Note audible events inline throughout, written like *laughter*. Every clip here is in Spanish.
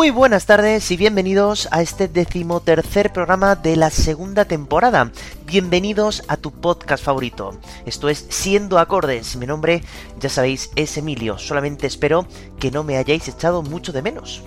Muy buenas tardes y bienvenidos a este decimotercer programa de la segunda temporada. Bienvenidos a tu podcast favorito. Esto es Siendo Acordes. Mi nombre, ya sabéis, es Emilio. Solamente espero que no me hayáis echado mucho de menos.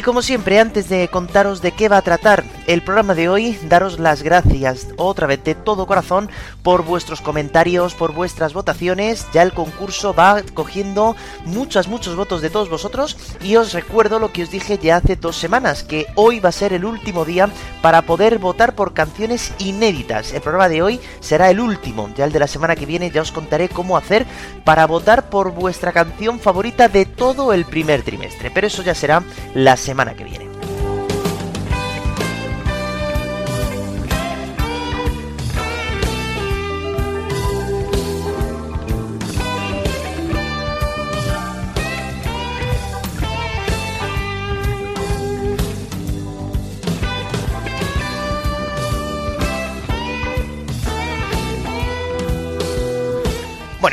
Y como siempre, antes de contaros de qué va a tratar el programa de hoy, daros las gracias otra vez de todo corazón por vuestros comentarios, por vuestras votaciones. Ya el concurso va cogiendo muchos, muchos votos de todos vosotros. Y os recuerdo lo que os dije ya hace dos semanas, que hoy va a ser el último día para poder votar por canciones inéditas. El programa de hoy será el último, ya el de la semana que viene ya os contaré cómo hacer para votar por vuestra canción favorita de todo el primer trimestre. Pero eso ya será la semana que viene.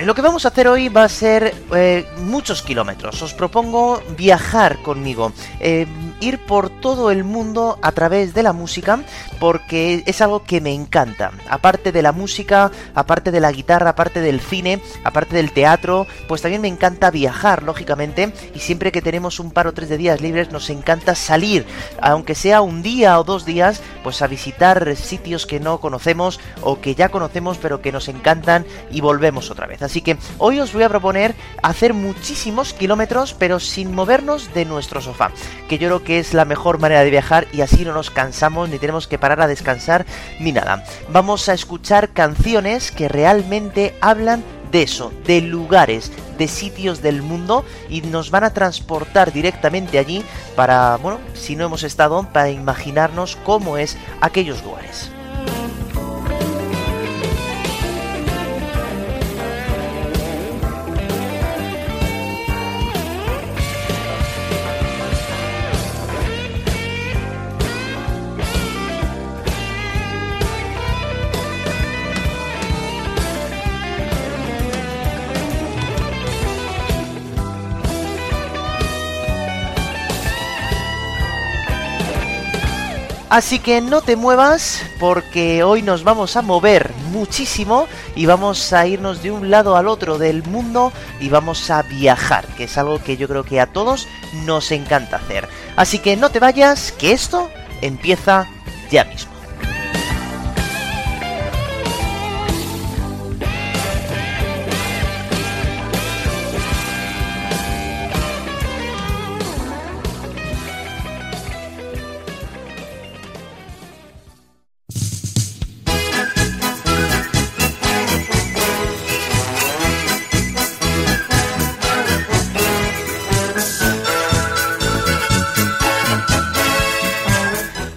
Lo que vamos a hacer hoy va a ser eh, muchos kilómetros. Os propongo viajar conmigo, eh, ir por todo el mundo a través de la música, porque es algo que me encanta. Aparte de la música, aparte de la guitarra, aparte del cine, aparte del teatro, pues también me encanta viajar, lógicamente, y siempre que tenemos un par o tres de días libres nos encanta salir, aunque sea un día o dos días, pues a visitar sitios que no conocemos o que ya conocemos pero que nos encantan y volvemos otra vez. Así que hoy os voy a proponer hacer muchísimos kilómetros pero sin movernos de nuestro sofá, que yo creo que es la mejor manera de viajar y así no nos cansamos ni tenemos que parar a descansar ni nada. Vamos a escuchar canciones que realmente hablan de eso, de lugares, de sitios del mundo y nos van a transportar directamente allí para, bueno, si no hemos estado, para imaginarnos cómo es aquellos lugares. Así que no te muevas porque hoy nos vamos a mover muchísimo y vamos a irnos de un lado al otro del mundo y vamos a viajar, que es algo que yo creo que a todos nos encanta hacer. Así que no te vayas, que esto empieza ya mismo.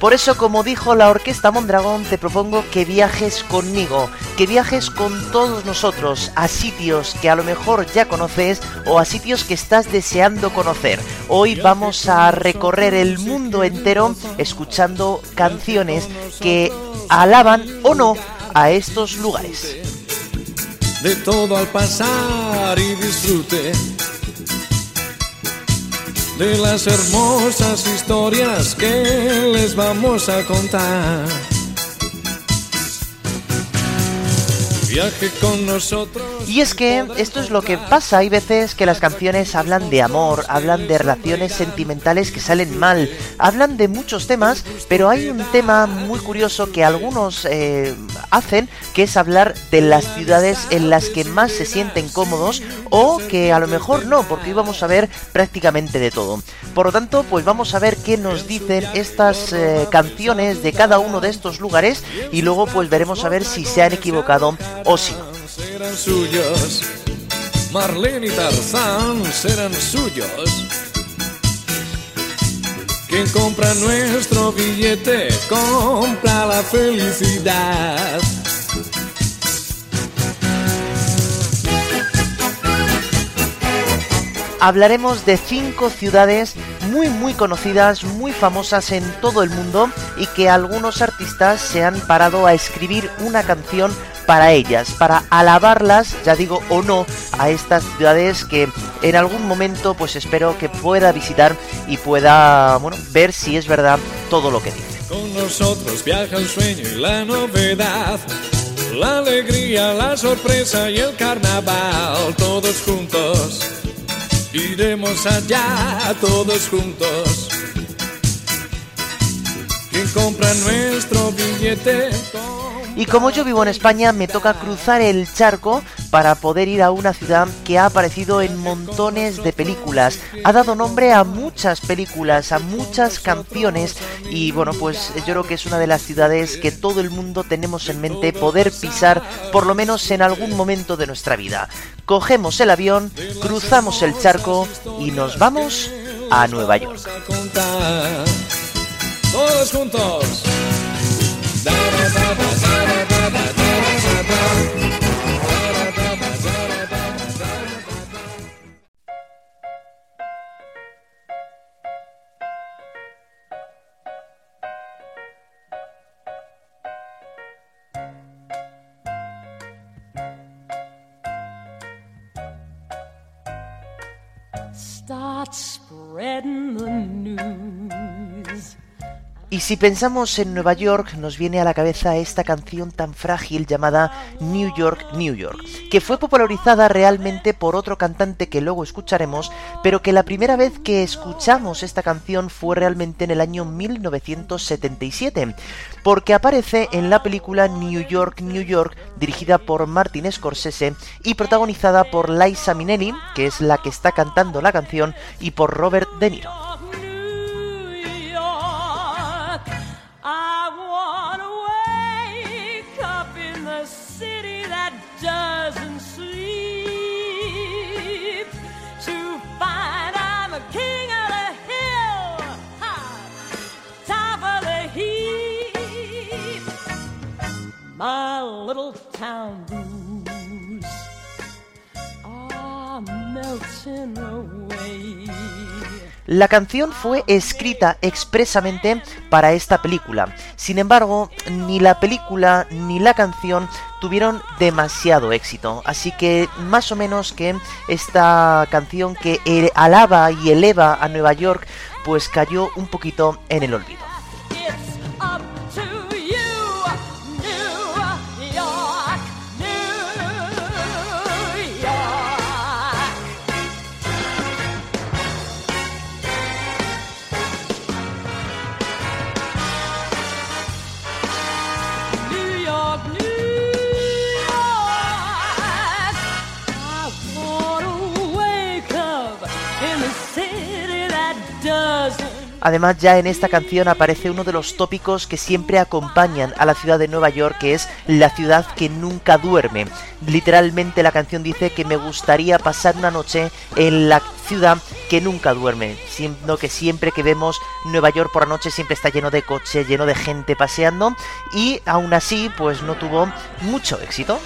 Por eso, como dijo la Orquesta Mondragón, te propongo que viajes conmigo, que viajes con todos nosotros a sitios que a lo mejor ya conoces o a sitios que estás deseando conocer. Hoy vamos a recorrer el mundo entero escuchando canciones que alaban o no a estos lugares. De todo al pasar y disfrute de las hermosas historias que les vamos a contar. Viaje con nosotros. Y es que esto es lo que pasa, hay veces que las canciones hablan de amor, hablan de relaciones sentimentales que salen mal, hablan de muchos temas, pero hay un tema muy curioso que algunos eh, hacen, que es hablar de las ciudades en las que más se sienten cómodos o que a lo mejor no, porque hoy vamos a ver prácticamente de todo. Por lo tanto, pues vamos a ver qué nos dicen estas eh, canciones de cada uno de estos lugares y luego pues veremos a ver si se han equivocado o si no. Serán suyos. Marlene y Tarzán serán suyos. Quien compra nuestro billete compra la felicidad. hablaremos de cinco ciudades muy muy conocidas, muy famosas en todo el mundo y que algunos artistas se han parado a escribir una canción para ellas, para alabarlas, ya digo o no, a estas ciudades que en algún momento pues espero que pueda visitar y pueda, bueno, ver si es verdad todo lo que dice. Con nosotros viaja el sueño y la novedad. La alegría, la sorpresa y el carnaval, todos juntos Iremos allá todos juntos. Quien compra nuestro billete. Y como yo vivo en España, me toca cruzar el charco para poder ir a una ciudad que ha aparecido en montones de películas. Ha dado nombre a muchas películas, a muchas canciones y bueno, pues yo creo que es una de las ciudades que todo el mundo tenemos en mente poder pisar por lo menos en algún momento de nuestra vida. Cogemos el avión, cruzamos el charco y nos vamos a Nueva York. Y si pensamos en Nueva York, nos viene a la cabeza esta canción tan frágil llamada New York, New York, que fue popularizada realmente por otro cantante que luego escucharemos, pero que la primera vez que escuchamos esta canción fue realmente en el año 1977, porque aparece en la película New York, New York, dirigida por Martin Scorsese y protagonizada por Liza Minnelli, que es la que está cantando la canción, y por Robert De Niro. La canción fue escrita expresamente para esta película. Sin embargo, ni la película ni la canción tuvieron demasiado éxito. Así que más o menos que esta canción que alaba y eleva a Nueva York, pues cayó un poquito en el olvido. Además, ya en esta canción aparece uno de los tópicos que siempre acompañan a la ciudad de Nueva York, que es la ciudad que nunca duerme. Literalmente la canción dice que me gustaría pasar una noche en la ciudad que nunca duerme, siendo que siempre que vemos Nueva York por la noche siempre está lleno de coche, lleno de gente paseando y aún así pues no tuvo mucho éxito.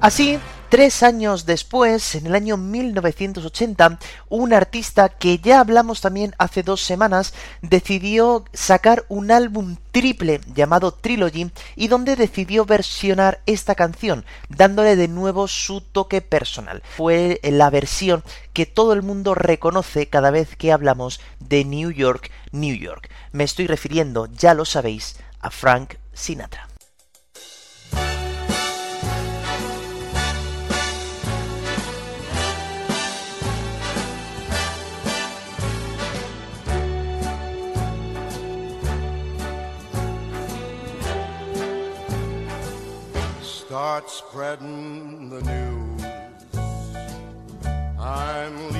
Así, Tres años después, en el año 1980, un artista que ya hablamos también hace dos semanas decidió sacar un álbum triple llamado Trilogy y donde decidió versionar esta canción, dándole de nuevo su toque personal. Fue la versión que todo el mundo reconoce cada vez que hablamos de New York, New York. Me estoy refiriendo, ya lo sabéis, a Frank Sinatra. Start spreading the news. I'm leaving.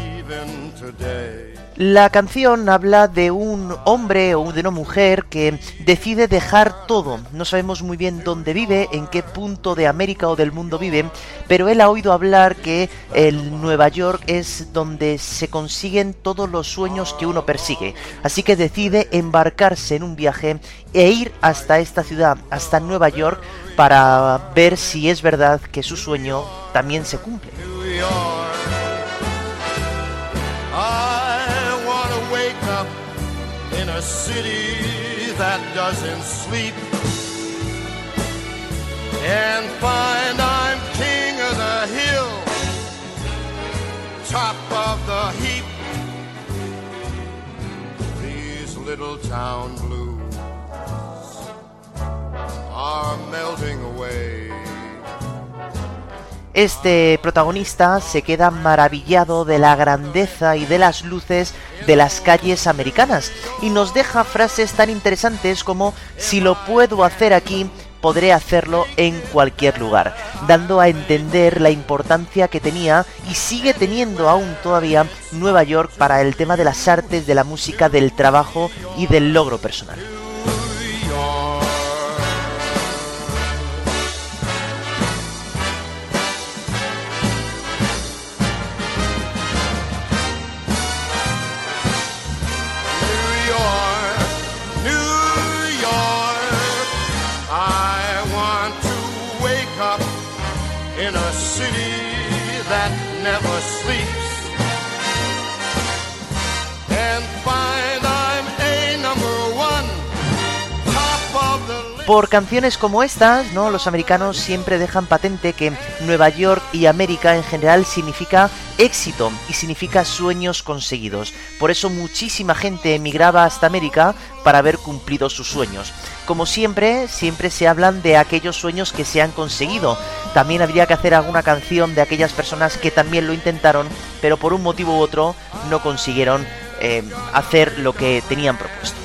La canción habla de un hombre o de una mujer que decide dejar todo. No sabemos muy bien dónde vive, en qué punto de América o del mundo vive, pero él ha oído hablar que el Nueva York es donde se consiguen todos los sueños que uno persigue. Así que decide embarcarse en un viaje e ir hasta esta ciudad, hasta Nueva York, para ver si es verdad que su sueño también se cumple. A city that doesn't sleep and find I'm king of the hill, top of the heap. These little town blues are melting away. Este protagonista se queda maravillado de la grandeza y de las luces de las calles americanas y nos deja frases tan interesantes como si lo puedo hacer aquí, podré hacerlo en cualquier lugar, dando a entender la importancia que tenía y sigue teniendo aún todavía Nueva York para el tema de las artes, de la música, del trabajo y del logro personal. Por canciones como estas, ¿no? Los americanos siempre dejan patente que Nueva York y América en general significa éxito y significa sueños conseguidos. Por eso muchísima gente emigraba hasta América para haber cumplido sus sueños. Como siempre, siempre se hablan de aquellos sueños que se han conseguido. También habría que hacer alguna canción de aquellas personas que también lo intentaron, pero por un motivo u otro no consiguieron eh, hacer lo que tenían propuesto.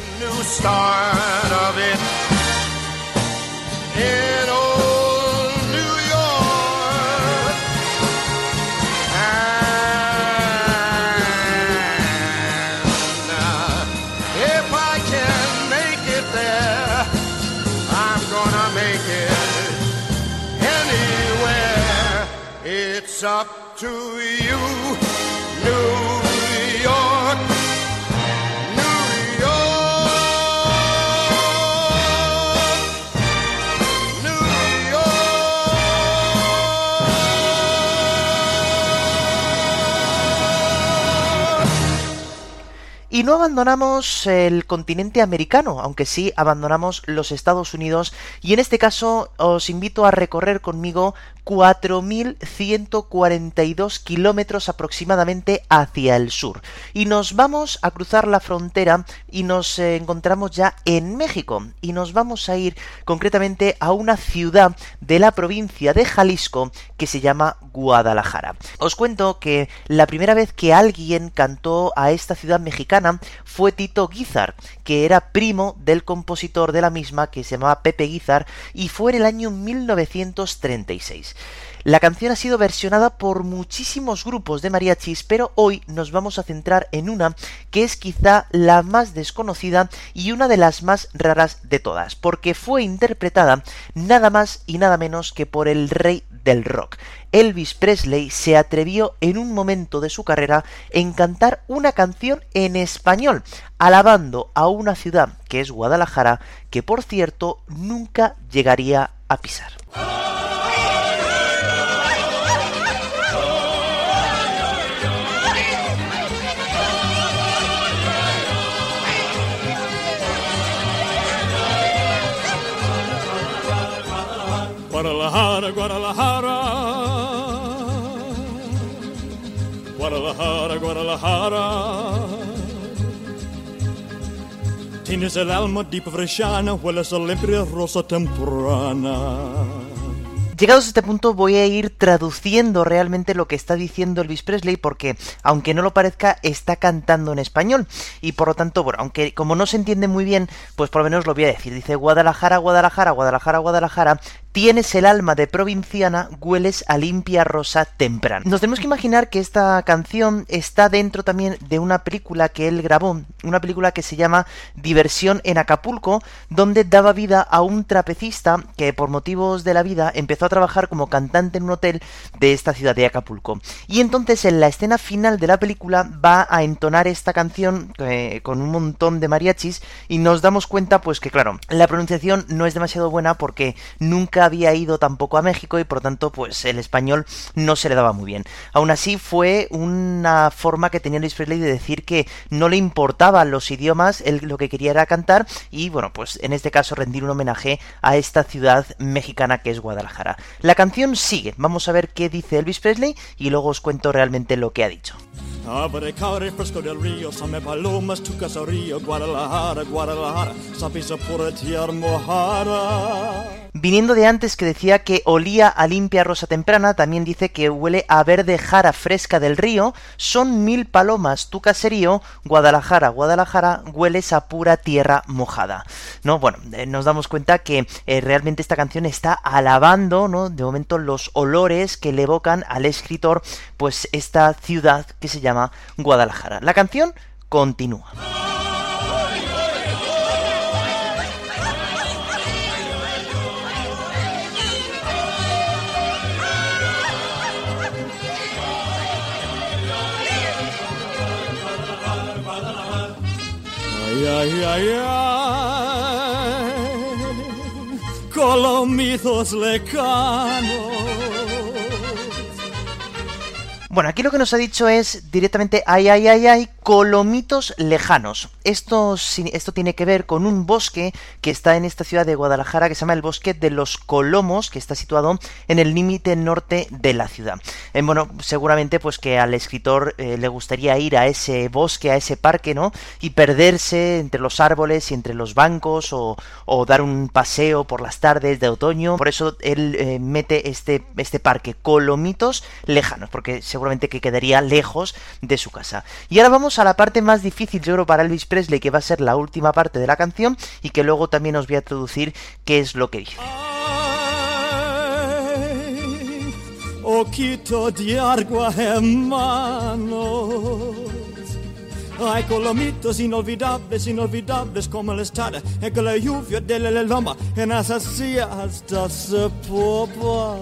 Y no abandonamos el continente americano, aunque sí abandonamos los Estados Unidos. Y en este caso os invito a recorrer conmigo 4.142 kilómetros aproximadamente hacia el sur. Y nos vamos a cruzar la frontera y nos eh, encontramos ya en México. Y nos vamos a ir concretamente a una ciudad de la provincia de Jalisco que se llama Guadalajara. Os cuento que la primera vez que alguien cantó a esta ciudad mexicana fue Tito Guizar, que era primo del compositor de la misma que se llamaba Pepe Guizar y fue en el año 1936. La canción ha sido versionada por muchísimos grupos de mariachis, pero hoy nos vamos a centrar en una que es quizá la más desconocida y una de las más raras de todas, porque fue interpretada nada más y nada menos que por el rey del rock. Elvis Presley se atrevió en un momento de su carrera en cantar una canción en español, alabando a una ciudad que es Guadalajara, que por cierto nunca llegaría a pisar. Guadalajara, Guadalajara. Guadalajara, Guadalajara. Tienes el alma di bresciana, hueles a limpia rosa temprana. Llegados a este punto voy a ir traduciendo realmente lo que está diciendo Elvis Presley porque, aunque no lo parezca, está cantando en español. Y por lo tanto, bueno, aunque como no se entiende muy bien, pues por lo menos lo voy a decir. Dice Guadalajara, Guadalajara, Guadalajara, Guadalajara, Tienes el alma de provinciana, hueles a limpia rosa temprana. Nos tenemos que imaginar que esta canción está dentro también de una película que él grabó, una película que se llama Diversión en Acapulco, donde daba vida a un trapecista que por motivos de la vida empezó a trabajar como cantante en un hotel de esta ciudad de Acapulco. Y entonces en la escena final de la película va a entonar esta canción eh, con un montón de mariachis y nos damos cuenta pues que claro, la pronunciación no es demasiado buena porque nunca había ido tampoco a México y por tanto pues el español no se le daba muy bien. Aún así fue una forma que tenía Luis Presley de decir que no le importaban los idiomas, él lo que quería era cantar y bueno pues en este caso rendir un homenaje a esta ciudad mexicana que es Guadalajara. La canción sigue, vamos a ver qué dice Elvis Presley y luego os cuento realmente lo que ha dicho. Abre fresco del río, palomas, tu Guadalajara, Guadalajara. Viniendo de antes que decía que olía a limpia rosa temprana, también dice que huele a verde jara fresca del río, son mil palomas tu caserío, Guadalajara, Guadalajara, hueles a pura tierra mojada. No, bueno, eh, nos damos cuenta que eh, realmente esta canción está alabando, ¿no? De momento los olores que le evocan al escritor, pues esta ciudad que se llama Guadalajara. La canción continúa. Ay, ay, ay, ay, colomitos lecanos. Bueno, aquí lo que nos ha dicho es directamente ay, ay, ay, ay, colomitos lejanos. Esto, esto tiene que ver con un bosque que está en esta ciudad de Guadalajara que se llama el Bosque de los Colomos, que está situado en el límite norte de la ciudad. Eh, bueno, seguramente pues que al escritor eh, le gustaría ir a ese bosque, a ese parque, ¿no? Y perderse entre los árboles y entre los bancos o, dar un paseo por las tardes de otoño. Por eso él eh, mete este, este parque, Colomitos lejanos, porque seguramente seguramente que quedaría lejos de su casa. Y ahora vamos a la parte más difícil, yo creo, para Elvis Presley, que va a ser la última parte de la canción y que luego también os voy a traducir qué es lo que dice. Ay, colomitos inolvidables, inolvidables como en que la lluvia de la loma en hasta se popa.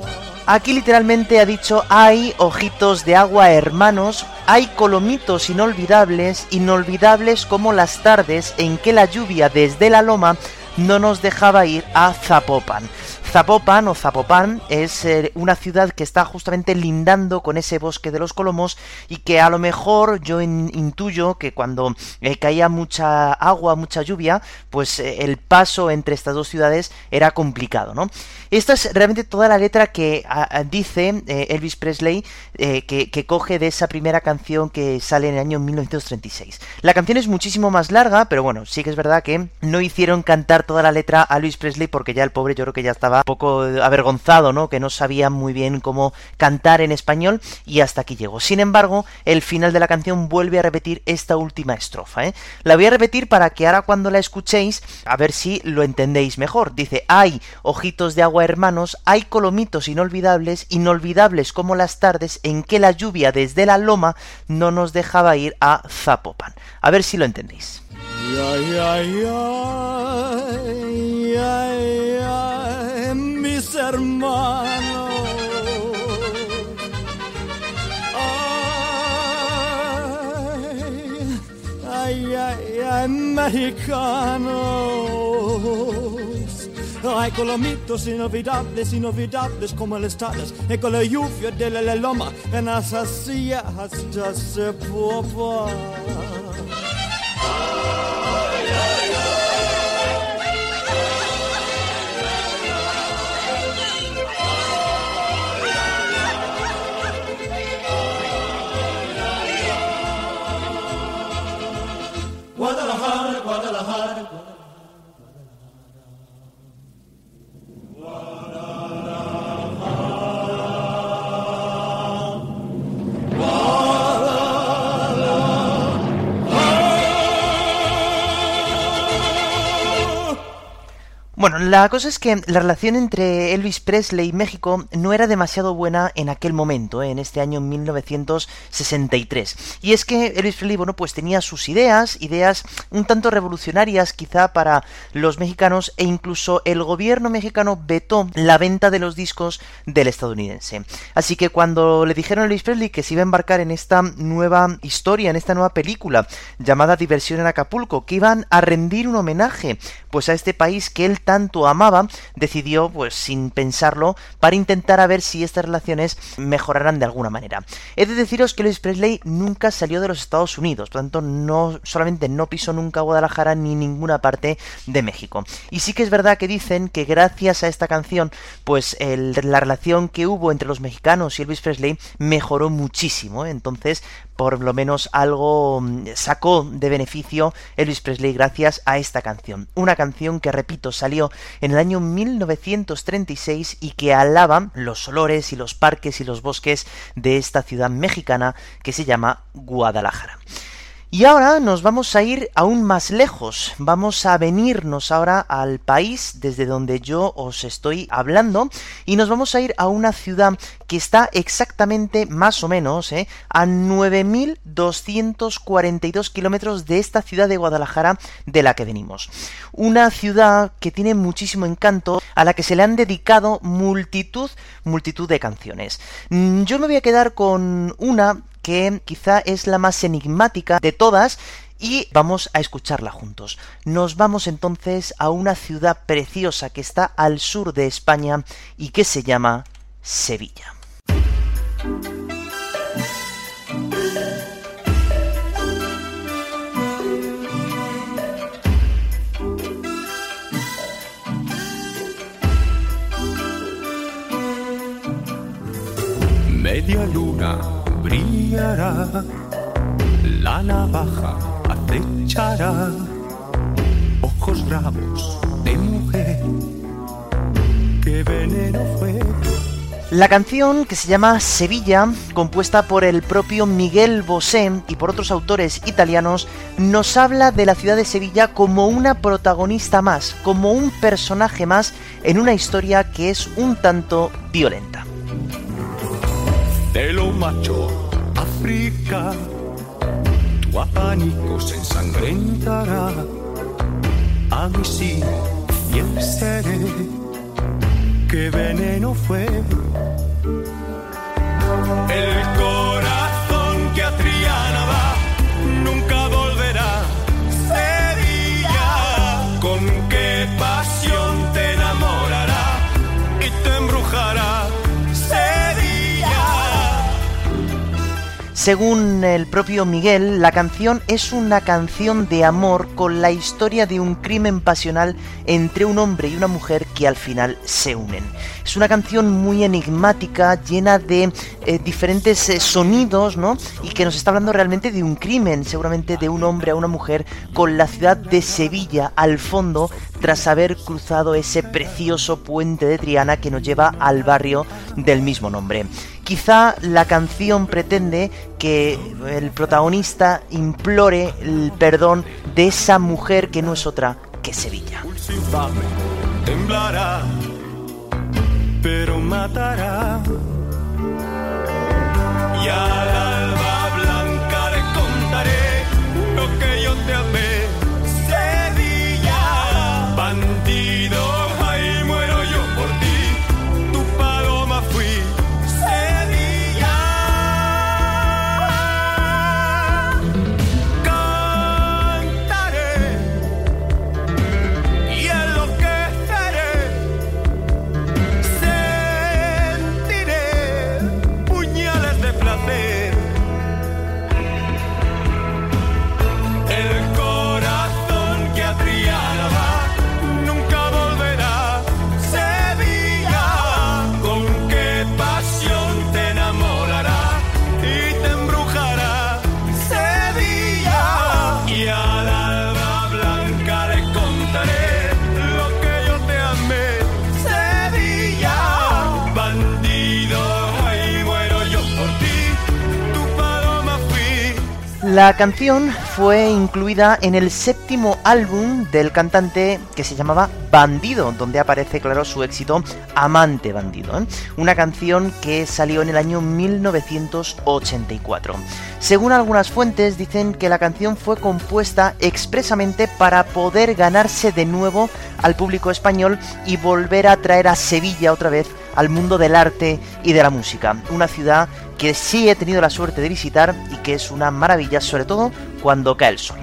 Aquí literalmente ha dicho hay ojitos de agua hermanos, hay colomitos inolvidables, inolvidables como las tardes en que la lluvia desde la loma no nos dejaba ir a Zapopan. Zapopan o Zapopan es eh, una ciudad que está justamente lindando con ese bosque de los Colomos y que a lo mejor yo intuyo que cuando eh, caía mucha agua, mucha lluvia, pues eh, el paso entre estas dos ciudades era complicado, ¿no? Esta es realmente toda la letra que dice Elvis Presley que, que, coge de esa primera canción que sale en el año 1936. La canción es muchísimo más larga, pero bueno, sí que es verdad que no hicieron cantar toda la letra a Elvis Presley porque ya el pobre yo creo que ya estaba un poco avergonzado, ¿no? Que no sabía muy bien cómo cantar en español y hasta aquí llegó. Sin embargo, el final de la canción vuelve a repetir esta última estrofa, ¿eh? La voy a repetir para que ahora cuando la escuchéis, a ver si lo entendéis mejor. Dice, hay ojitos de agua hermanos, hay colomitos inolvidables, inolvidables como las tardes en que la lluvia desde la loma no nos dejaba ir a Zapopan. A ver si lo entendéis. Ay, mexicanos. Ay, colomitos inolvidables, inolvidables como el estados, y con la lluvia de la loma, en las silla hasta se popa. 와달라 Bueno, la cosa es que la relación entre Elvis Presley y México no era demasiado buena en aquel momento, ¿eh? en este año 1963. Y es que Elvis Presley, bueno, pues tenía sus ideas, ideas un tanto revolucionarias quizá para los mexicanos e incluso el gobierno mexicano vetó la venta de los discos del estadounidense. Así que cuando le dijeron a Elvis Presley que se iba a embarcar en esta nueva historia, en esta nueva película llamada Diversión en Acapulco, que iban a rendir un homenaje pues a este país que él tanto amaba, decidió, pues sin pensarlo, para intentar a ver si estas relaciones mejoraran de alguna manera. He de deciros que Elvis Presley nunca salió de los Estados Unidos, por tanto, no solamente no pisó nunca Guadalajara ni ninguna parte de México. Y sí que es verdad que dicen que gracias a esta canción, pues la relación que hubo entre los mexicanos y Elvis Presley mejoró muchísimo. ¿eh? Entonces, por lo menos algo mm, sacó de beneficio Elvis Presley gracias a esta canción. Una canción que, repito, salió en el año 1936 y que alaba los olores y los parques y los bosques de esta ciudad mexicana que se llama Guadalajara. Y ahora nos vamos a ir aún más lejos, vamos a venirnos ahora al país desde donde yo os estoy hablando y nos vamos a ir a una ciudad que está exactamente más o menos ¿eh? a 9.242 kilómetros de esta ciudad de Guadalajara de la que venimos. Una ciudad que tiene muchísimo encanto, a la que se le han dedicado multitud, multitud de canciones. Mm, yo me voy a quedar con una que quizá es la más enigmática de todas y vamos a escucharla juntos. Nos vamos entonces a una ciudad preciosa que está al sur de España y que se llama Sevilla. Media luna brillará, la navaja acechará, ojos bravos de mujer. La canción, que se llama Sevilla, compuesta por el propio Miguel Bosé y por otros autores italianos, nos habla de la ciudad de Sevilla como una protagonista más, como un personaje más en una historia que es un tanto violenta de lo macho África, tu abanico se ensangrentará, a mi sí fiel seré, que veneno fue. El Según el propio Miguel, la canción es una canción de amor con la historia de un crimen pasional entre un hombre y una mujer que al final se unen. Es una canción muy enigmática, llena de eh, diferentes eh, sonidos, ¿no? Y que nos está hablando realmente de un crimen, seguramente de un hombre a una mujer, con la ciudad de Sevilla al fondo, tras haber cruzado ese precioso puente de Triana que nos lleva al barrio del mismo nombre. Quizá la canción pretende que el protagonista implore el perdón de esa mujer que no es otra que Sevilla. Temblará, pero matará. Y canción fue incluida en el séptimo álbum del cantante que se llamaba Bandido, donde aparece, claro, su éxito Amante Bandido. ¿eh? Una canción que salió en el año 1984. Según algunas fuentes, dicen que la canción fue compuesta expresamente para poder ganarse de nuevo al público español y volver a traer a Sevilla otra vez al mundo del arte y de la música. Una ciudad que sí he tenido la suerte de visitar y que es una maravilla, sobre todo cuando cae el sol.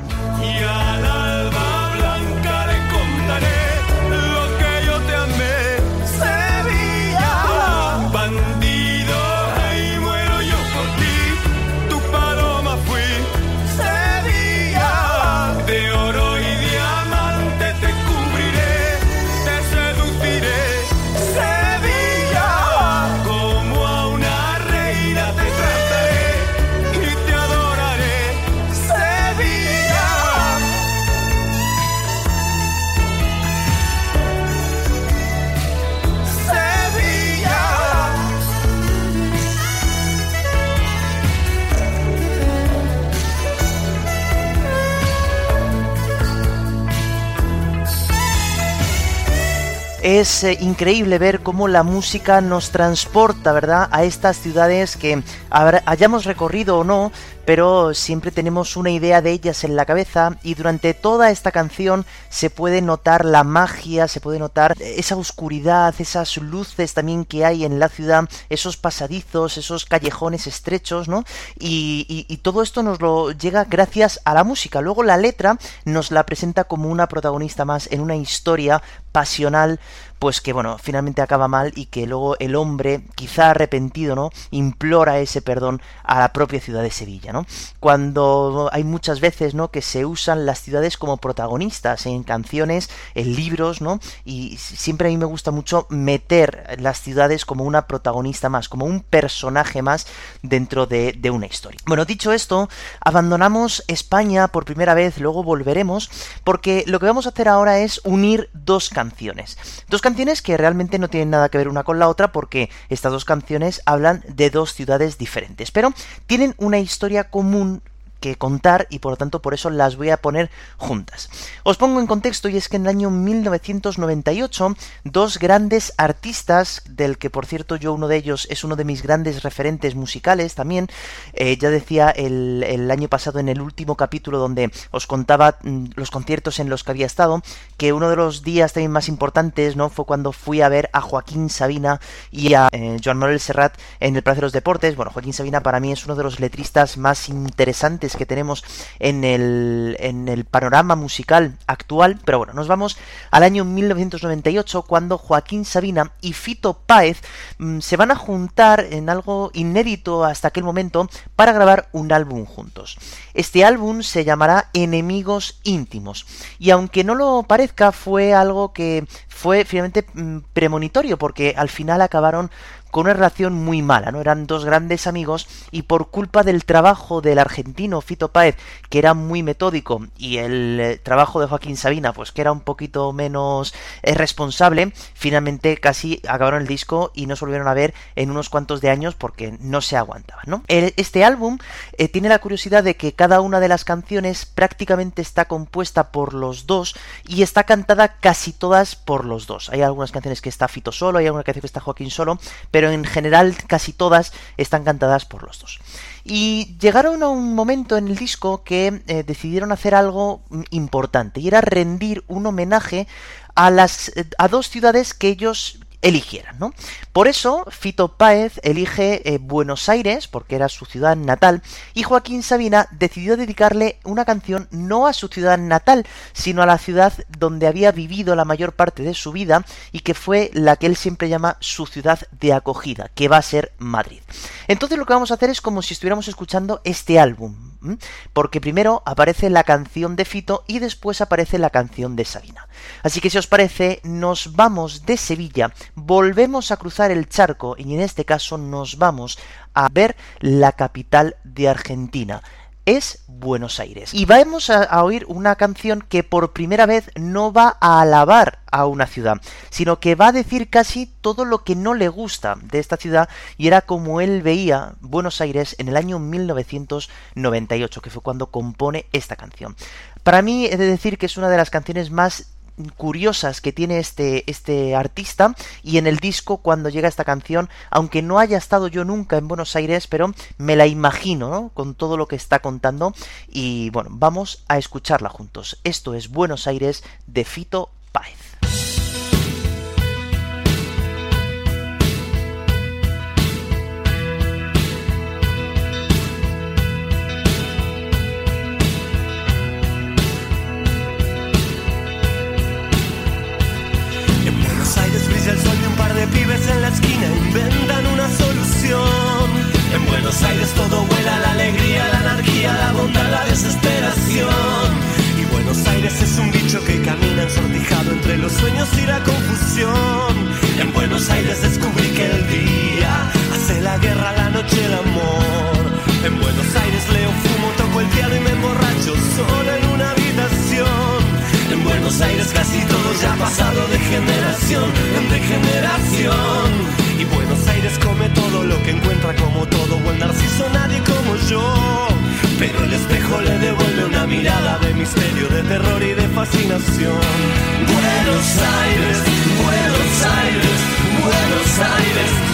Es eh, increíble ver cómo la música nos transporta, ¿verdad?, a estas ciudades que hayamos recorrido o no, pero siempre tenemos una idea de ellas en la cabeza y durante toda esta canción se puede notar la magia, se puede notar esa oscuridad, esas luces también que hay en la ciudad, esos pasadizos, esos callejones estrechos, ¿no? Y, y todo esto nos lo llega gracias a la música. Luego la letra nos la presenta como una protagonista más en una historia pasional pues que bueno, finalmente acaba mal y que luego el hombre, quizá arrepentido, ¿no? implora ese perdón a la propia ciudad de Sevilla, ¿no? Cuando hay muchas veces, ¿no? que se usan las ciudades como protagonistas en canciones, en libros, ¿no? Y siempre a mí me gusta mucho meter las ciudades como una protagonista más, como un personaje más dentro de, una historia. Bueno, dicho esto, abandonamos España por primera vez, luego volveremos, porque lo que vamos a hacer ahora es unir dos canciones. Dos canciones que realmente no tienen nada que ver una con la otra porque estas dos canciones hablan de dos ciudades diferentes, pero tienen una historia común que contar y por lo tanto por eso las voy a poner juntas. Os pongo en contexto y es que en el año 1998 dos grandes artistas, del que por cierto yo uno de ellos es uno de mis grandes referentes musicales también, eh, ya decía el, año pasado en el último capítulo donde os contaba mm, los conciertos en los que había estado, que uno de los días también más importantes no fue cuando fui a ver a Joaquín Sabina y a eh, Joan Manuel Serrat en el Plaza de los Deportes. Bueno, Joaquín Sabina para mí es uno de los letristas más interesantes que tenemos en el, en el panorama musical actual, pero bueno, nos vamos al año 1998 cuando Joaquín Sabina y Fito Páez mmm, se van a juntar en algo inédito hasta aquel momento para grabar un álbum juntos. Este álbum se llamará Enemigos íntimos y aunque no lo parezca fue algo que fue finalmente mmm, premonitorio porque al final acabaron con una relación muy mala, ¿no? Eran dos grandes amigos y por culpa del trabajo del argentino Fito Páez, que era muy metódico, y el eh, trabajo de Joaquín Sabina, pues que era un poquito menos eh, responsable, finalmente casi acabaron el disco y no se volvieron a ver en unos cuantos de años porque no se aguantaban, ¿no? Este álbum eh, tiene la curiosidad de que cada una de las canciones prácticamente está compuesta por los dos y está cantada casi todas por los dos. Hay algunas canciones que está Fito solo, hay alguna canción que está Joaquín solo, pero en general casi todas están cantadas por los dos. Y llegaron a un momento en el disco que eh, decidieron hacer algo importante y era rendir un homenaje a las eh, a dos ciudades que ellos eligieran, ¿no? Por eso Fito Páez elige eh, Buenos Aires, porque era su ciudad natal, y Joaquín Sabina decidió dedicarle una canción no a su ciudad natal, sino a la ciudad donde había vivido la mayor parte de su vida y que fue la que él siempre llama su ciudad de acogida, que va a ser Madrid. Entonces lo que vamos a hacer es como si estuviéramos escuchando este álbum, porque primero aparece la canción de Fito y después aparece la canción de Sabina. Así que si os parece, nos vamos de Sevilla, volvemos a cruzar el charco y en este caso nos vamos a ver la capital de Argentina. Es Buenos Aires. Y vamos a, oír una canción que por primera vez no va a alabar a una ciudad, sino que va a decir casi todo lo que no le gusta de esta ciudad y era como él veía Buenos Aires en el año 1998, que fue cuando compone esta canción. Para mí he de decir que es una de las canciones más curiosas que tiene este, este artista y en el disco cuando llega esta canción, aunque no haya estado yo nunca en Buenos Aires, pero me la imagino con todo lo que está contando y bueno, vamos a escucharla juntos. Esto es Buenos Aires de Fito Páez. Buenos Aires todo vuela, la alegría, la anarquía, la bondad, la desesperación. Y Buenos Aires es un bicho que camina ensortijado entre los sueños y la confusión. En Buenos Aires descubrí que el día hace la guerra, la noche el amor. En Buenos Aires leo, fumo, toco el piano y me emborracho solo en una habitación. En Buenos Aires casi todo ya ha pasado de generación en generación. Y Buenos Aires come todo lo que encuentra como todo buen narciso, nadie como yo. Pero el espejo le devuelve una mirada de misterio, de terror y de fascinación. Buenos Aires, Buenos Aires, Buenos Aires.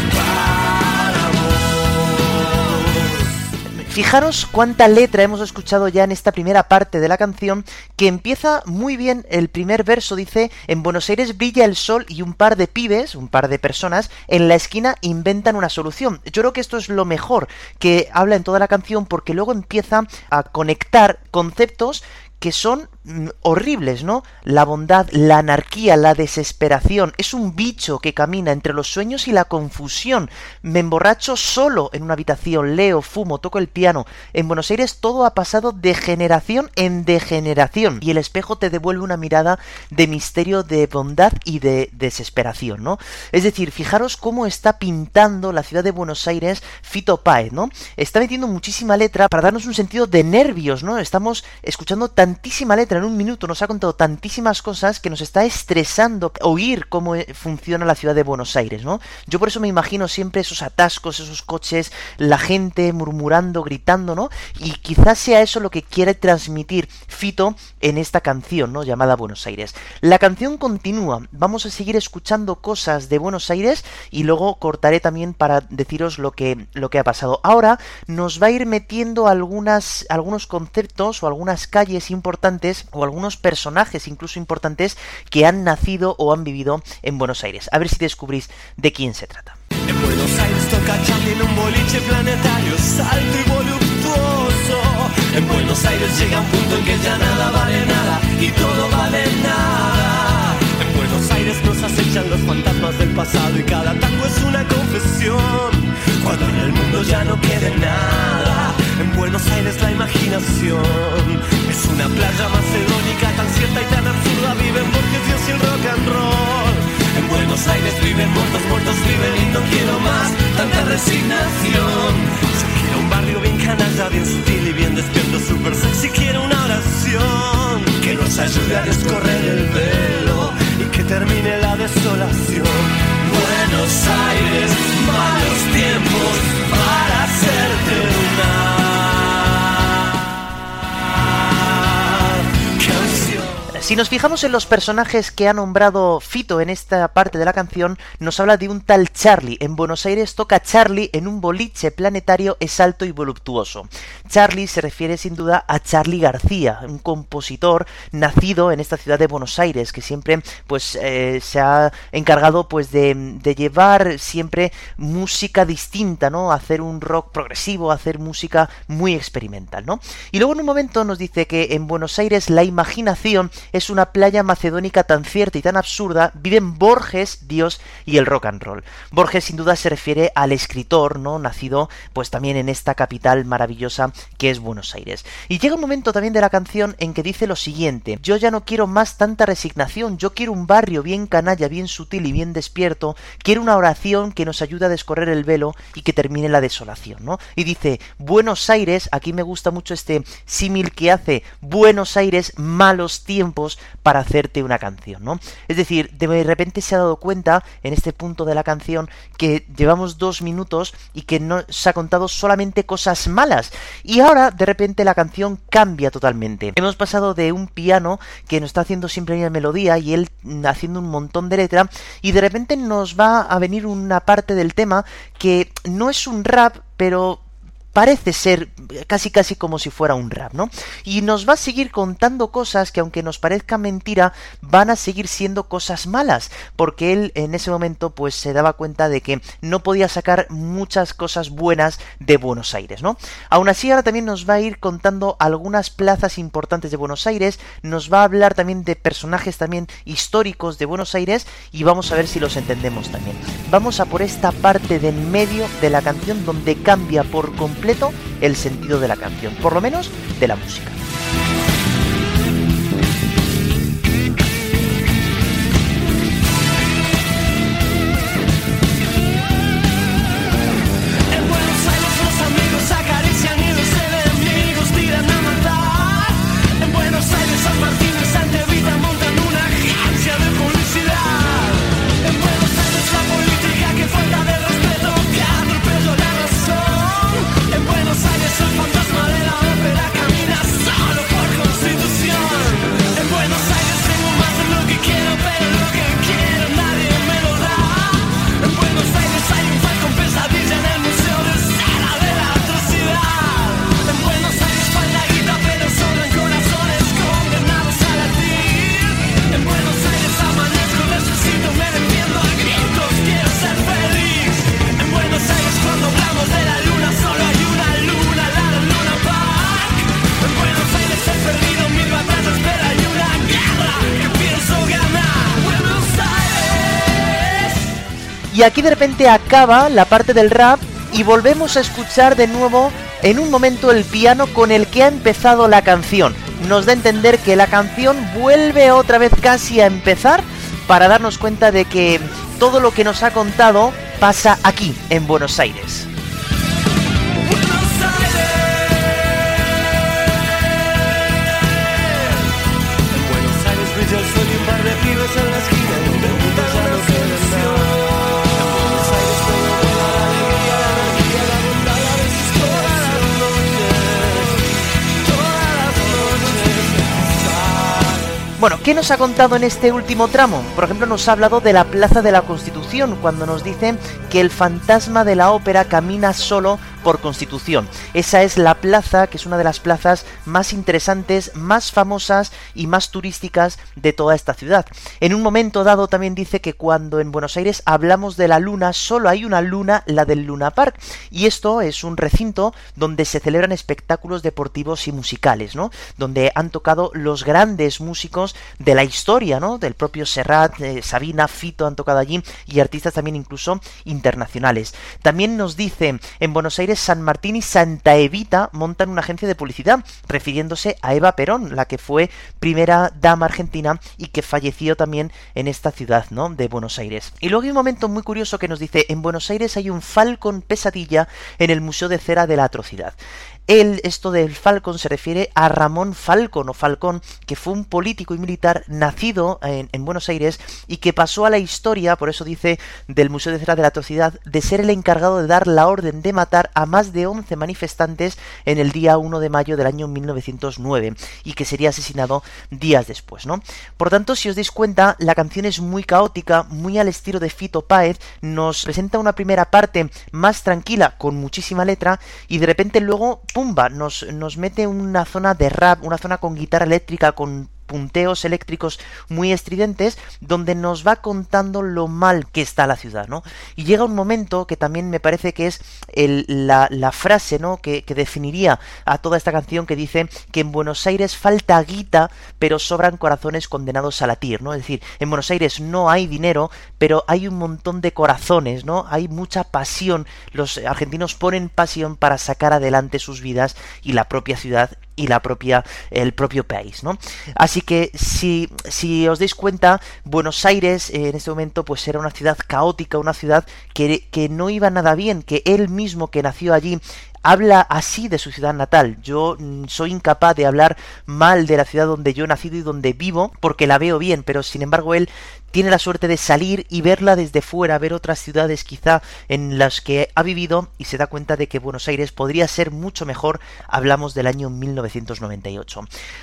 Fijaros cuánta letra hemos escuchado ya en esta primera parte de la canción, que empieza muy bien. El primer verso dice, en Buenos Aires brilla el sol y un par de pibes, un par de personas, en la esquina inventan una solución. Yo creo que esto es lo mejor que habla en toda la canción porque luego empieza a conectar conceptos que son mm, horribles, ¿no? La bondad, la anarquía, la desesperación. Es un bicho que camina entre los sueños y la confusión. Me emborracho solo en una habitación, leo, fumo, toco el piano. En Buenos Aires todo ha pasado de generación en degeneración. Y el espejo te devuelve una mirada de misterio, de bondad y de desesperación, ¿no? Es decir, fijaros cómo está pintando la ciudad de Buenos Aires Fito Páez, ¿no? Está metiendo muchísima letra para darnos un sentido de nervios, ¿no? Estamos escuchando tan tantísima letra en un minuto, nos ha contado tantísimas cosas que nos está estresando oír cómo eh, funciona la ciudad de Buenos Aires, ¿no? Yo por eso me imagino siempre esos atascos, esos coches, la gente murmurando, gritando, ¿no? Y quizás sea eso lo que quiere transmitir Fito en esta canción, ¿no? Llamada Buenos Aires. La canción continúa, vamos a seguir escuchando cosas de Buenos Aires y luego cortaré también para deciros lo que, lo que ha pasado. Ahora nos va a ir metiendo algunos conceptos o algunas calles y importantes o algunos personajes incluso importantes que han nacido o han vivido en Buenos Aires. A ver si descubrís de quién se trata. En Buenos Aires toca en un boliche planetario, salto y voluptuoso. En Buenos Aires llega un punto en que ya nada vale nada y todo vale nada. En Buenos Aires nos acechan los fantasmas del pasado y cada tango es una confesión. Cuando en el mundo ya no quede nada, en Buenos Aires la imaginación es una playa macedónica tan cierta y tan absurda. Viven Borges, Dios y el rock and roll. En Buenos Aires viven muertos, muertos viven y no quiero más tanta resignación. Yo quiero un barrio bien canalla, bien sutil y bien despierto, super sexy. Quiero una oración que nos ayude a descorrer el velo y que termine la desolación. Buenos Aires, malos tiempos para hacerte una. Si nos fijamos en los personajes que ha nombrado Fito en esta parte de la canción, nos habla de un tal Charlie. En Buenos Aires toca Charlie en un boliche planetario es alto y voluptuoso. Charlie se refiere sin duda a Charlie García, un compositor nacido en esta ciudad de Buenos Aires, que siempre pues eh, se ha encargado pues de, de, llevar siempre música distinta, ¿no? Hacer un rock progresivo, hacer música muy experimental, ¿no? Y luego en un momento nos dice que en Buenos Aires la imaginación es una playa macedónica tan cierta y tan absurda, viven Borges, Dios y el rock and roll. Borges sin duda se refiere al escritor, ¿no? Nacido pues también en esta capital maravillosa que es Buenos Aires. Y llega un momento también de la canción en que dice lo siguiente, yo ya no quiero más tanta resignación, yo quiero un barrio bien canalla, bien sutil y bien despierto, quiero una oración que nos ayude a descorrer el velo y que termine la desolación, ¿no? Y dice, Buenos Aires, aquí me gusta mucho este símil que hace Buenos Aires, malos tiempos para hacerte una canción, ¿no? Es decir, de repente se ha dado cuenta en este punto de la canción que llevamos dos minutos y que no se ha contado solamente cosas malas. Y ahora, de repente, la canción cambia totalmente. Hemos pasado de un piano que nos está haciendo siempre una melodía y él haciendo un montón de letra y de repente nos va a venir una parte del tema que no es un rap, pero parece ser casi casi como si fuera un rap, ¿no? Y nos va a seguir contando cosas que aunque nos parezca mentira, van a seguir siendo cosas malas, porque él en ese momento pues se daba cuenta de que no podía sacar muchas cosas buenas de Buenos Aires, ¿no? Aún así ahora también nos va a ir contando algunas plazas importantes de Buenos Aires, nos va a hablar también de personajes también históricos de Buenos Aires y vamos a ver si los entendemos también. Vamos a por esta parte del medio de la canción donde cambia por completo el sentido de la canción, por lo menos de la música. Aquí de repente acaba la parte del rap y volvemos a escuchar de nuevo en un momento el piano con el que ha empezado la canción. Nos da a entender que la canción vuelve otra vez casi a empezar para darnos cuenta de que todo lo que nos ha contado pasa aquí, en Buenos Aires. Bueno, ¿qué nos ha contado en este último tramo? Por ejemplo, nos ha hablado de la Plaza de la Constitución, cuando nos dicen que el fantasma de la ópera camina solo por Constitución. Esa es la plaza, que es una de las plazas más interesantes, más famosas y más turísticas de toda esta ciudad. En un momento dado también dice que cuando en Buenos Aires hablamos de la luna, solo hay una luna, la del Luna Park. Y esto es un recinto donde se celebran espectáculos deportivos y musicales, ¿no? Donde han tocado los grandes músicos de la historia, ¿no? Del propio Serrat, eh, Sabina, Fito han tocado allí y artistas también incluso internacionales. También nos dice en Buenos Aires San Martín y Santa Evita montan una agencia de publicidad, refiriéndose a Eva Perón, la que fue primera dama argentina y que falleció también en esta ciudad, ¿no? De Buenos Aires. Y luego hay un momento muy curioso que nos dice en Buenos Aires hay un Falcon pesadilla en el Museo de Cera de la Atrocidad. Él, esto del Falcon se refiere a Ramón Falcon o Falcón, que fue un político y militar nacido en, Buenos Aires y que pasó a la historia, por eso dice del Museo de Cera de la Atrocidad, de ser el encargado de dar la orden de matar a más de 11 manifestantes en el día 1 de mayo del año 1909 y que sería asesinado días después, ¿no? Por tanto, si os dais cuenta, la canción es muy caótica, muy al estilo de Fito Páez, nos presenta una primera parte más tranquila, con muchísima letra, y de repente luego pumba, nos, nos mete una zona de rap, una zona con guitarra eléctrica, con punteos eléctricos muy estridentes donde nos va contando lo mal que está la ciudad, ¿no? Y llega un momento que también me parece que es la, frase, ¿no? Que, definiría a toda esta canción que dice que en Buenos Aires falta guita, pero sobran corazones condenados a latir, ¿no? Es decir, en Buenos Aires no hay dinero, pero hay un montón de corazones, ¿no? Hay mucha pasión. Los argentinos ponen pasión para sacar adelante sus vidas y la propia ciudad y la propia el propio país no así que si si os dais cuenta Buenos Aires eh, en este momento pues era una ciudad caótica una ciudad que, que no iba nada bien que él mismo que nació allí habla así de su ciudad natal. Yo mm, soy incapaz de hablar mal de la ciudad donde yo he nacido y donde vivo porque la veo bien, pero sin embargo él tiene la suerte de salir y verla desde fuera, ver otras ciudades quizá en las que ha vivido y se da cuenta de que Buenos Aires podría ser mucho mejor, hablamos del año 1998.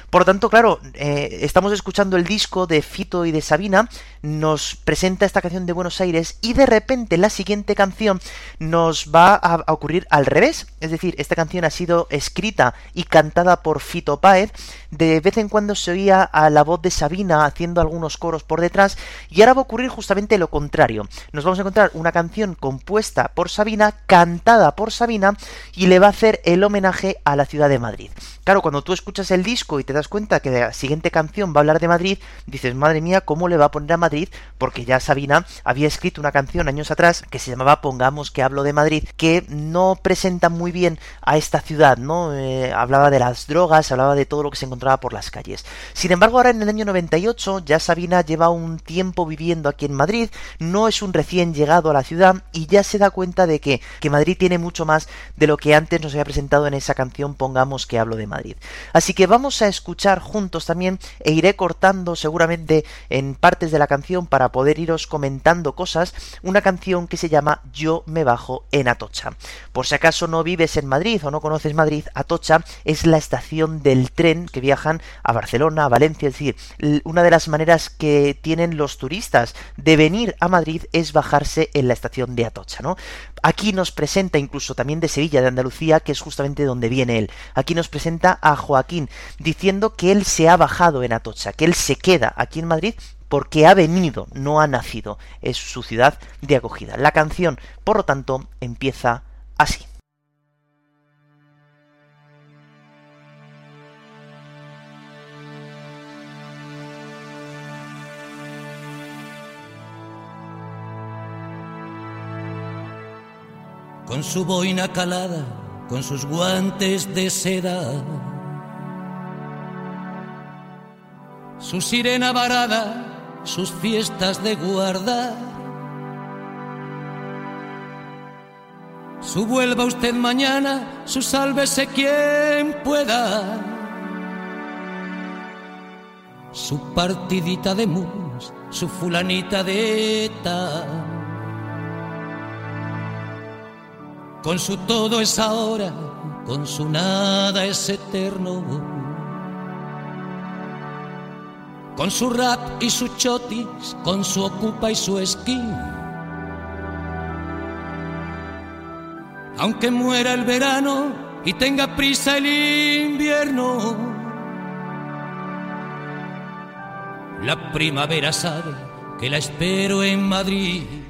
Por lo tanto, claro, eh, estamos escuchando el disco de Fito y de Sabina, nos presenta esta canción de Buenos Aires y de repente la siguiente canción nos va a, a ocurrir al revés, es decir, esta canción ha sido escrita y cantada por Fito Páez, de vez en cuando se oía a la voz de Sabina haciendo algunos coros por detrás y ahora va a ocurrir justamente lo contrario. Nos vamos a encontrar una canción compuesta por Sabina, cantada por Sabina, y le va a hacer el homenaje a la ciudad de Madrid. Claro, cuando tú escuchas el disco y te das cuenta que la siguiente canción va a hablar de Madrid, dices, madre mía, ¿cómo le va a poner a Madrid? Porque ya Sabina había escrito una canción años atrás que se llamaba Pongamos que hablo de Madrid, que no presenta muy bien a esta ciudad, ¿no? Eh, hablaba de las drogas, hablaba de todo lo que se encontraba por las calles. Sin embargo, ahora en el año 98 ya Sabina lleva un tiempo viviendo aquí en Madrid, no es un recién llegado a la ciudad y ya se da cuenta de que, que Madrid tiene mucho más de lo que antes nos había presentado en esa canción Pongamos que hablo de Madrid. Así que vamos a escuchar juntos también e iré cortando seguramente en partes de la canción para poder iros comentando cosas, una canción que se llama Yo me bajo en Atocha. Por si acaso no vives en Madrid o no conoces Madrid, Atocha es la estación del tren que viajan a Barcelona, a Valencia, es decir, una de las maneras que tienen los turistas de venir a Madrid es bajarse en la estación de Atocha, ¿no? Aquí nos presenta incluso también de Sevilla, de Andalucía, que es justamente donde viene él. Aquí nos presenta a Joaquín diciendo que él se ha bajado en Atocha, que él se queda aquí en Madrid porque ha venido, no ha nacido. Es su ciudad de acogida. La canción, por lo tanto, empieza así. Con su boina calada, con sus guantes de seda, su sirena varada, sus fiestas de guardar. Su vuelva usted mañana, su sálvese quien pueda. Su partidita de mus, su fulanita de eta Con su todo es ahora, con su nada es eterno. Con su rap y su chotis, con su ocupa y su esquí. Aunque muera el verano y tenga prisa el invierno, la primavera sabe que la espero en Madrid.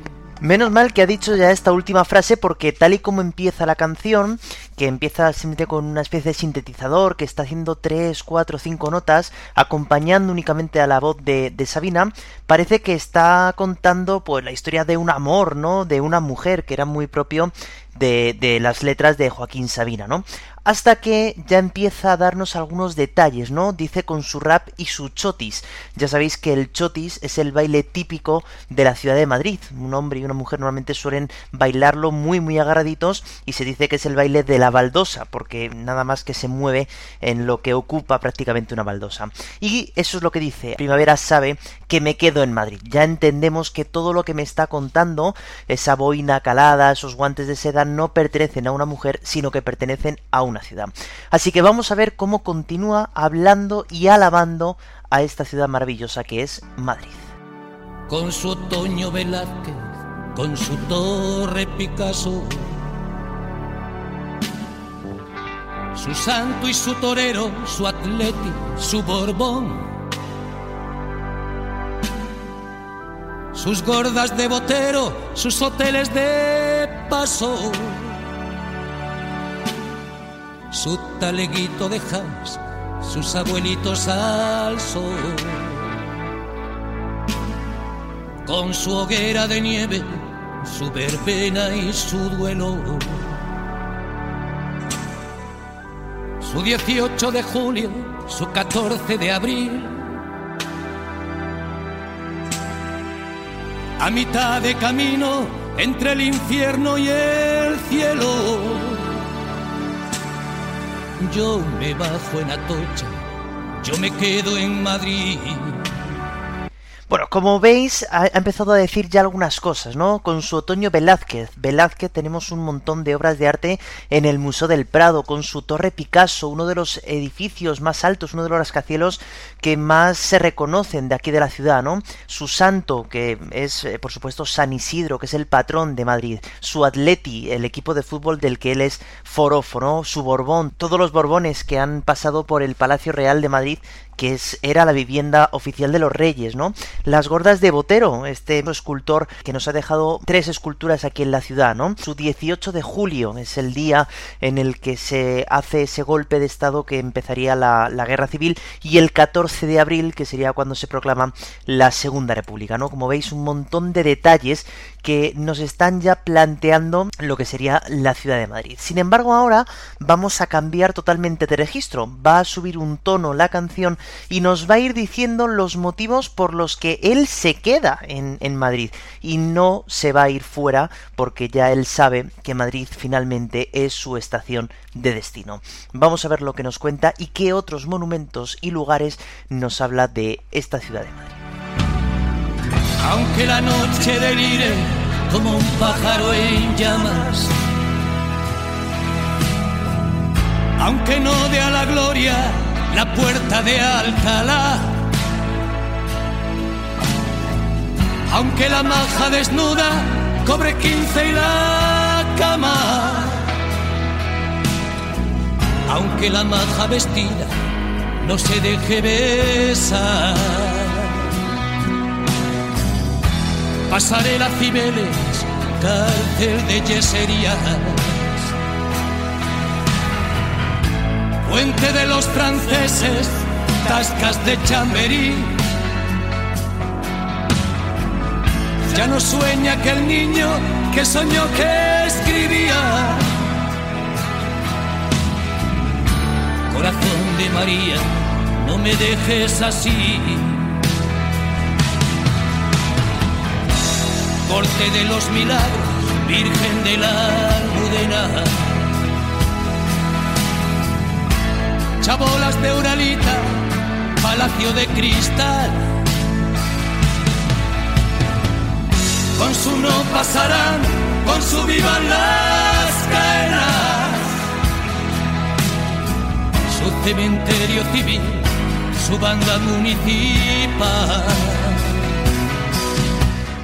Menos mal que ha dicho ya esta última frase porque tal y como empieza la canción, que empieza simplemente con una especie de sintetizador que está haciendo 3, 4, 5 notas, acompañando únicamente a la voz de, de, Sabina, parece que está contando pues la historia de un amor, ¿no? De una mujer, que era muy propio de, de, las letras de Joaquín Sabina, ¿no? Hasta que ya empieza a darnos algunos detalles, ¿no? Dice con su rap y su chotis. Ya sabéis que el chotis es el baile típico de la ciudad de Madrid. Un hombre y una mujer normalmente suelen bailarlo muy muy agarraditos y se dice que es el baile de la baldosa, porque nada más que se mueve en lo que ocupa prácticamente una baldosa. Y eso es lo que dice. Primavera sabe que me quedo en Madrid. Ya entendemos que todo lo que me está contando, esa boina calada, esos guantes de seda, no pertenecen a una mujer, sino que pertenecen a un ciudad. Así que vamos a ver cómo continúa hablando y alabando a esta ciudad maravillosa que es Madrid. Con su otoño Velázquez, con su torre Picasso, su santo y su torero, su atleti, su borbón. Sus gordas de botero, sus hoteles de paso su taleguito de jams, sus abuelitos al sol, con su hoguera de nieve, su verbena y su duelo. Su 18 de julio, su 14 de abril, a mitad de camino entre el infierno y el cielo. Yo me bajo en Atocha, yo me quedo en Madrid. Bueno, como veis, ha empezado a decir ya algunas cosas, ¿no? Con su otoño Velázquez. Velázquez tenemos un montón de obras de arte en el Museo del Prado, con su Torre Picasso, uno de los edificios más altos, uno de los rascacielos que más se reconocen de aquí de la ciudad, ¿no? Su santo, que es, eh, por supuesto, San Isidro, que es el patrón de Madrid. Su Atleti, el equipo de fútbol del que él es forofo, ¿no? Su Borbón, todos los Borbones que han pasado por el Palacio Real de Madrid que era la vivienda oficial de los reyes, ¿no? Las gordas de Botero, este escultor que nos ha dejado tres esculturas aquí en la ciudad, ¿no? Su 18 de julio es el día en el que se hace ese golpe de estado que empezaría la, guerra civil y el 14 de abril que sería cuando se proclama la Segunda República. Como veis un montón de detalles que nos están ya planteando lo que sería la ciudad de Madrid. Sin embargo, ahora vamos a cambiar totalmente de registro. Va a subir un tono la canción y nos va a ir diciendo los motivos por los que él se queda en, en Madrid y no se va a ir fuera porque ya él sabe que Madrid finalmente es su estación de destino. Vamos a ver lo que nos cuenta y qué otros monumentos y lugares nos habla de esta ciudad de Madrid. Aunque la noche delire como un pájaro en llamas, aunque no dé a la gloria la puerta de Alcalá, aunque la maja desnuda cobre quince y la cama, aunque la maja vestida no se deje besar. Pasaré las Cibeles, cárcel de yeserías. Puente de los franceses, tascas de chamberí. Ya no sueña aquel niño que soñó que escribía. Corazón de María, no me dejes así. corte de los milagros, Virgen de la Almudena. Chabolas de Uralita, Palacio de Cristal. Con su no pasarán, con su vivan las caenas. Su cementerio civil, su banda municipal.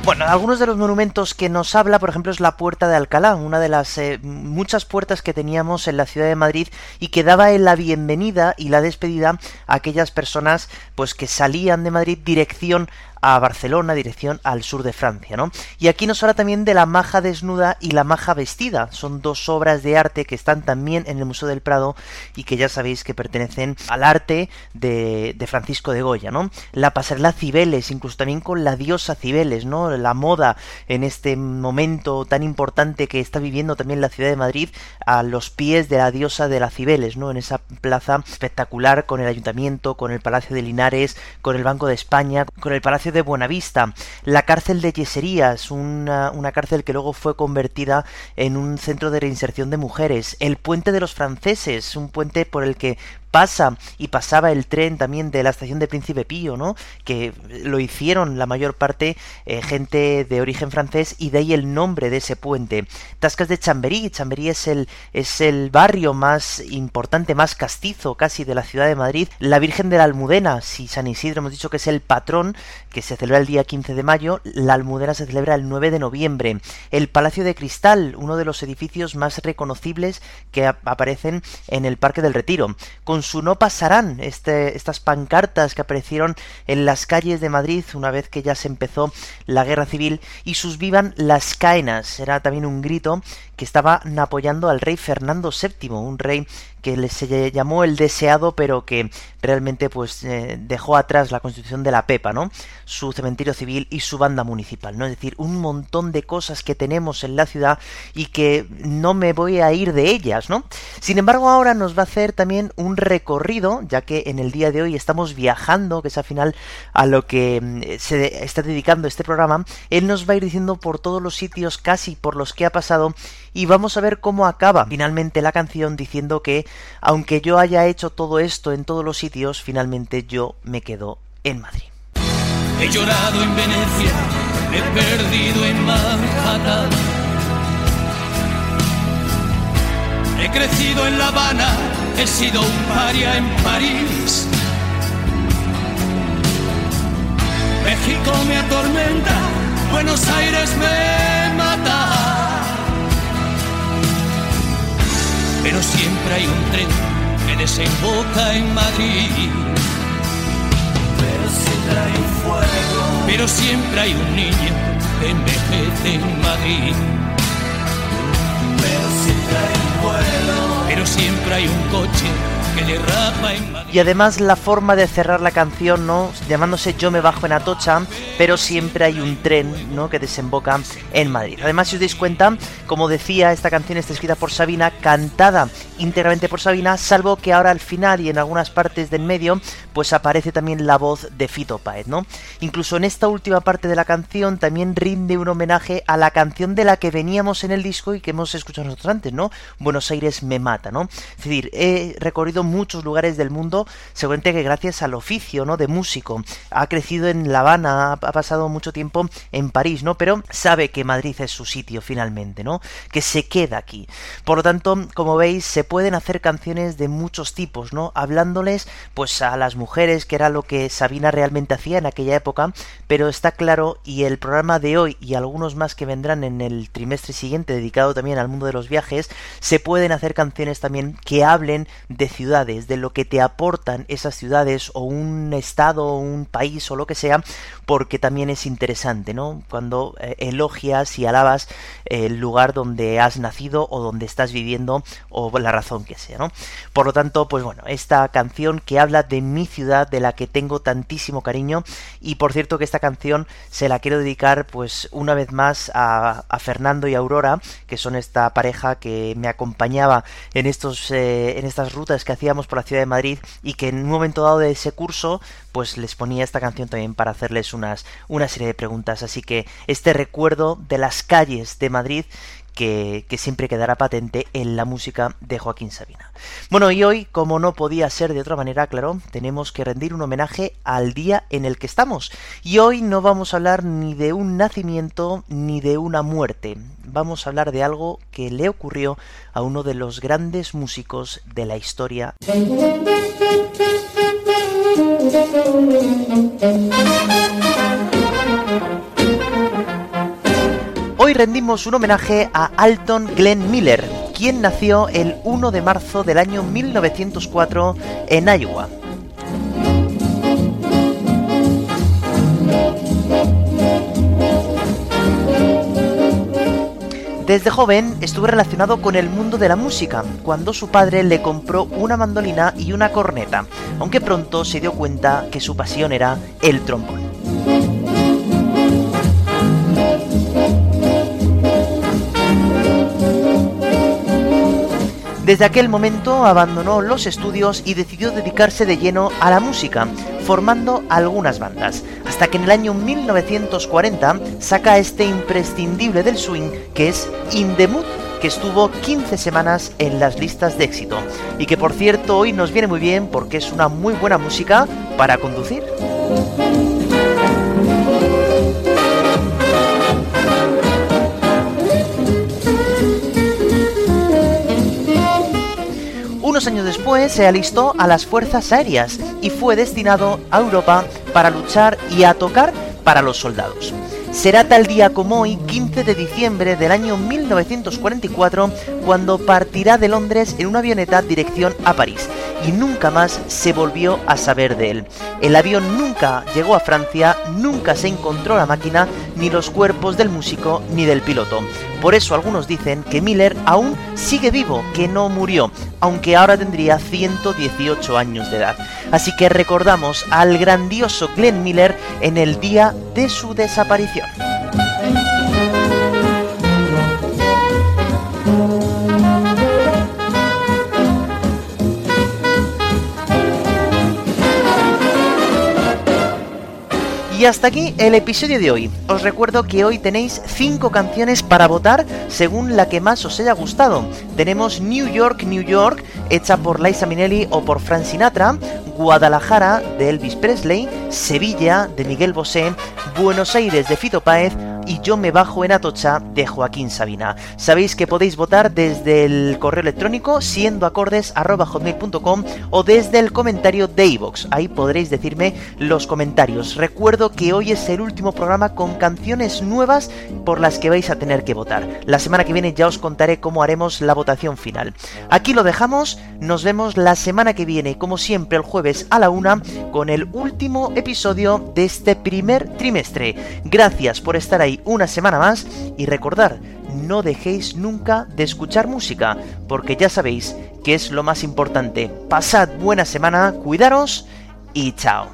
Bueno, algunos de los monumentos que nos habla, por ejemplo, es la Puerta de Alcalá, una de las eh, muchas puertas que teníamos en la ciudad de Madrid y que daba la bienvenida y la despedida a aquellas personas pues que salían de Madrid dirección a Barcelona, dirección al sur de Francia, ¿no? Y aquí nos habla también de la maja desnuda y la maja vestida. Son dos obras de arte que están también en el Museo del Prado y que ya sabéis que pertenecen al arte de, de Francisco de Goya, ¿no? La pasarela Cibeles, incluso también con la diosa Cibeles, ¿no? La moda en este momento tan importante que está viviendo también la ciudad de Madrid a los pies de la diosa de la Cibeles, ¿no? En esa plaza espectacular con el ayuntamiento, con el Palacio de Linares, con el Banco de España, con el Palacio de Buenavista, la cárcel de Yeserías, una, una, cárcel que luego fue convertida en un centro de reinserción de mujeres, el puente de los franceses, un puente por el que pasa y pasaba el tren también de la estación de Príncipe Pío, ¿no? Que lo hicieron la mayor parte eh, gente de origen francés y de ahí el nombre de ese puente. Tascas de Chamberí, Chamberí es el es el barrio más importante, más castizo casi de la ciudad de Madrid. La Virgen de la Almudena, si San Isidro hemos dicho que es el patrón, que se celebra el día 15 de mayo, la Almudena se celebra el 9 de noviembre. El Palacio de Cristal, uno de los edificios más reconocibles que aparecen en el Parque del Retiro, su No pasarán, este, estas pancartas que aparecieron en las calles de Madrid una vez que ya se empezó la guerra civil, y sus Vivan las Caenas, era también un grito que estaban apoyando al rey Fernando VII, un rey que se llamó el deseado, pero que realmente pues eh, dejó atrás la constitución de la Pepa, ¿no? Su cementerio civil y su banda municipal, ¿no? Es decir, un montón de cosas que tenemos en la ciudad y que no me voy a ir de ellas, ¿no? Sin embargo, ahora nos va a hacer también un recorrido, ya que en el día de hoy estamos viajando, que es al final a lo que mm, se está dedicando este programa, él nos va a ir diciendo por todos los sitios casi por los que ha pasado y vamos a ver cómo acaba finalmente la canción diciendo que aunque yo haya hecho todo esto en todos los sitios, finalmente yo me quedo en Madrid. He llorado en Venecia, he perdido en Manhattan. He crecido en La Habana, he sido un paria en París. México me atormenta, Buenos Aires me mata. Pero siempre hay un tren que desemboca en Madrid. Pero siempre hay un fuego, pero siempre hay un niño que envejece en Madrid. Pero siempre hay un vuelo, pero siempre hay un coche y además la forma de cerrar la canción, ¿no? Llamándose Yo me bajo en Atocha, pero siempre hay un tren, ¿no? Que desemboca en Madrid. Además, si os dais cuenta, como decía, esta canción está escrita por Sabina, cantada íntegramente por Sabina, salvo que ahora al final y en algunas partes del medio, pues aparece también la voz de Fito Paez, ¿no? Incluso en esta última parte de la canción también rinde un homenaje a la canción de la que veníamos en el disco y que hemos escuchado nosotros antes, ¿no? Buenos Aires me mata, ¿no? Es decir, he recorrido muchos lugares del mundo, seguramente que gracias al oficio, ¿no? De músico. Ha crecido en La Habana, ha pasado mucho tiempo en París, ¿no? Pero sabe que Madrid es su sitio finalmente, ¿no? Que se queda aquí. Por lo tanto, como veis, se pueden hacer canciones de muchos tipos, ¿no? Hablándoles, pues, a las mujeres, que era lo que Sabina realmente hacía en aquella época, pero está claro, y el programa de hoy y algunos más que vendrán en el trimestre siguiente, dedicado también al mundo de los viajes, se pueden hacer canciones también que hablen de ciudades, de lo que te aportan esas ciudades o un estado o un país o lo que sea, porque también es interesante, ¿no? Cuando eh, elogias y alabas el lugar donde has nacido o donde estás viviendo o la razón que sea, ¿no? Por lo tanto, pues bueno, esta canción que habla de mi ciudad, de la que tengo tantísimo cariño, y por cierto que esta canción se la quiero dedicar pues una vez más a, Fernando y Aurora, que son esta pareja que me acompañaba en estos eh, en estas rutas que por la ciudad de Madrid y que en un momento dado de ese curso pues les ponía esta canción también para hacerles unas una serie de preguntas, así que este recuerdo de las calles de Madrid que, siempre quedará patente en la música de Joaquín Sabina. Bueno, y hoy, como no podía ser de otra manera, claro, tenemos que rendir un homenaje al día en el que estamos. Y hoy no vamos a hablar ni de un nacimiento ni de una muerte. Vamos a hablar de algo que le ocurrió a uno de los grandes músicos de la historia. *laughs* rendimos un homenaje a Alton Glenn Miller, quien nació el 1 de marzo del año 1904 en Iowa. Desde joven estuvo relacionado con el mundo de la música, cuando su padre le compró una mandolina y una corneta, aunque pronto se dio cuenta que su pasión era el trombón. Desde aquel momento abandonó los estudios y decidió dedicarse de lleno a la música, formando algunas bandas, hasta que en el año 1940 saca este imprescindible del swing que es In the Mood, que estuvo 15 semanas en las listas de éxito y que por cierto hoy nos viene muy bien porque es una muy buena música para conducir. Años después se alistó a las fuerzas aéreas y fue destinado a Europa para luchar y a tocar para los soldados. Será tal día como hoy, 15 de diciembre del año 1944, cuando partirá de Londres en una avioneta dirección a París y nunca más se volvió a saber de él. El avión nunca llegó a Francia, nunca se encontró la máquina, ni los cuerpos del músico ni del piloto. Por eso algunos dicen que Miller aún sigue vivo, que no murió, aunque ahora tendría 118 años de edad. Así que recordamos al grandioso Glenn Miller en el día de su desaparición. Y hasta aquí el episodio de hoy. Os recuerdo que hoy tenéis 5 canciones para votar según la que más os haya gustado. Tenemos New York, New York, hecha por Liza Minnelli o por Frank Sinatra, Guadalajara de Elvis Presley, Sevilla de Miguel Bosé, Buenos Aires de Fito Páez y Yo me bajo en Atocha de Joaquín Sabina. Sabéis que podéis votar desde el correo electrónico siendoacordes.com o desde el comentario de iVox. Ahí podréis decirme los comentarios. Recuerdo que hoy es el último programa con canciones nuevas por las que vais a tener que votar. La semana que viene ya os contaré cómo haremos la votación final. Aquí lo dejamos, nos vemos la semana que viene, como siempre el jueves a la una, con el último episodio de este primer trimestre. Gracias por estar ahí una semana más y recordar, no dejéis nunca de escuchar música, porque ya sabéis que es lo más importante. Pasad buena semana, cuidaros y chao.